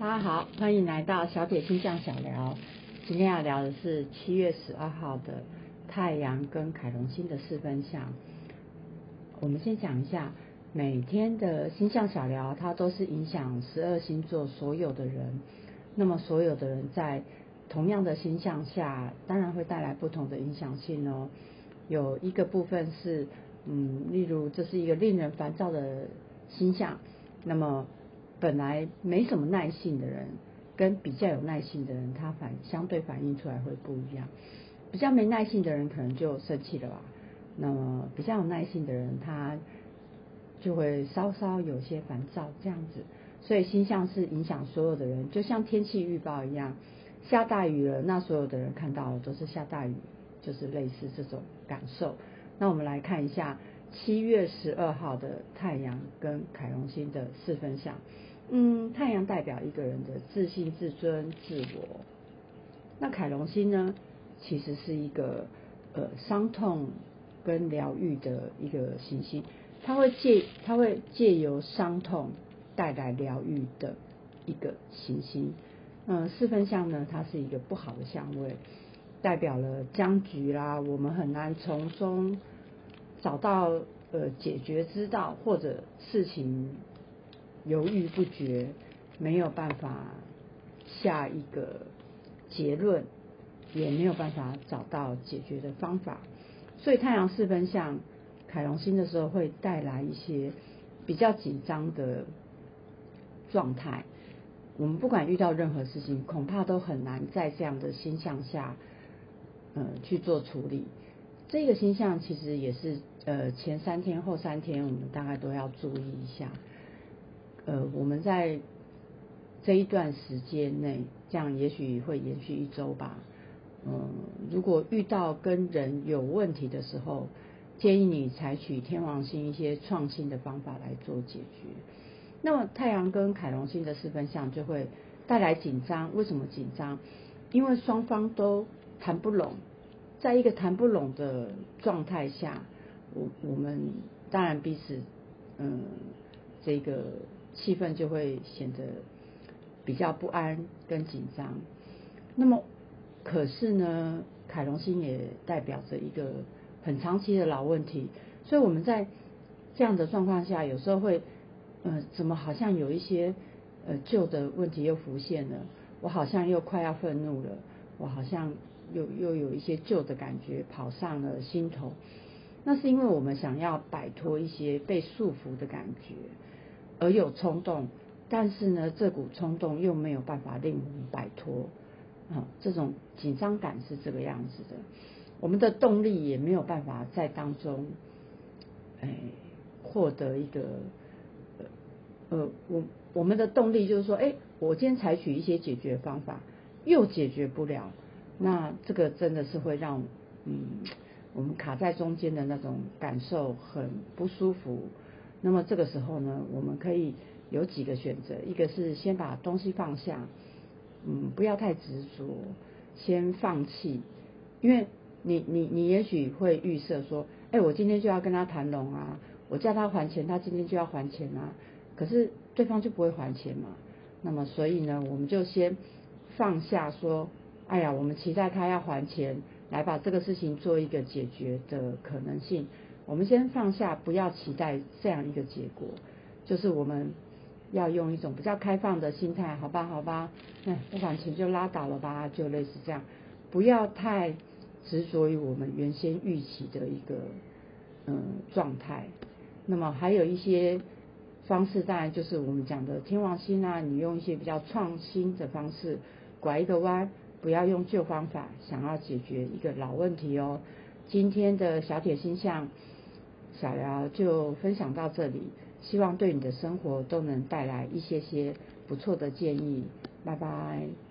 大家好，欢迎来到小铁星象小聊。今天要聊的是七月十二号的太阳跟凯龙星的四分相。我们先讲一下每天的星象小聊，它都是影响十二星座所有的人。那么所有的人在同样的星象下，当然会带来不同的影响性哦。有一个部分是，嗯，例如这是一个令人烦躁的星象，那么。本来没什么耐性的人，跟比较有耐性的人，他反相对反映出来会不一样。比较没耐性的人可能就生气了吧，那么比较有耐性的人，他就会稍稍有些烦躁这样子。所以星象是影响所有的人，就像天气预报一样，下大雨了，那所有的人看到都是下大雨，就是类似这种感受。那我们来看一下七月十二号的太阳跟凯龙星的四分相。嗯，太阳代表一个人的自信、自尊、自我。那凯龙星呢，其实是一个呃伤痛跟疗愈的一个行星，它会借它会借由伤痛带来疗愈的一个行星。嗯，四分相呢，它是一个不好的相位，代表了僵局啦，我们很难从中找到呃解决之道，或者事情。犹豫不决，没有办法下一个结论，也没有办法找到解决的方法。所以太阳四分像凯龙星的时候，会带来一些比较紧张的状态。我们不管遇到任何事情，恐怕都很难在这样的星象下，呃，去做处理。这个星象其实也是呃前三天后三天，我们大概都要注意一下。呃，我们在这一段时间内，这样也许会延续一周吧。嗯，如果遇到跟人有问题的时候，建议你采取天王星一些创新的方法来做解决。那么太阳跟凯龙星的四分相就会带来紧张。为什么紧张？因为双方都谈不拢，在一个谈不拢的状态下，我我们当然彼此嗯这个。气氛就会显得比较不安跟紧张。那么，可是呢，凯龙星也代表着一个很长期的老问题，所以我们在这样的状况下，有时候会，呃，怎么好像有一些呃旧的问题又浮现了，我好像又快要愤怒了，我好像又又有一些旧的感觉跑上了心头。那是因为我们想要摆脱一些被束缚的感觉。而有冲动，但是呢，这股冲动又没有办法令我们摆脱啊，这种紧张感是这个样子的。我们的动力也没有办法在当中，哎，获得一个呃，我我们的动力就是说，哎，我今天采取一些解决方法，又解决不了，那这个真的是会让嗯，我们卡在中间的那种感受很不舒服。那么这个时候呢，我们可以有几个选择，一个是先把东西放下，嗯，不要太执着，先放弃，因为你你你也许会预设说，哎，我今天就要跟他谈拢啊，我叫他还钱，他今天就要还钱啊，可是对方就不会还钱嘛，那么所以呢，我们就先放下说，哎呀，我们期待他要还钱，来把这个事情做一个解决的可能性。我们先放下，不要期待这样一个结果，就是我们要用一种比较开放的心态，好吧，好吧，那，不管钱就拉倒了吧，就类似这样，不要太执着于我们原先预期的一个嗯状态。那么还有一些方式，当然就是我们讲的天王星啊，你用一些比较创新的方式拐一个弯，不要用旧方法，想要解决一个老问题哦。今天的小铁星象。小聊就分享到这里，希望对你的生活都能带来一些些不错的建议。拜拜。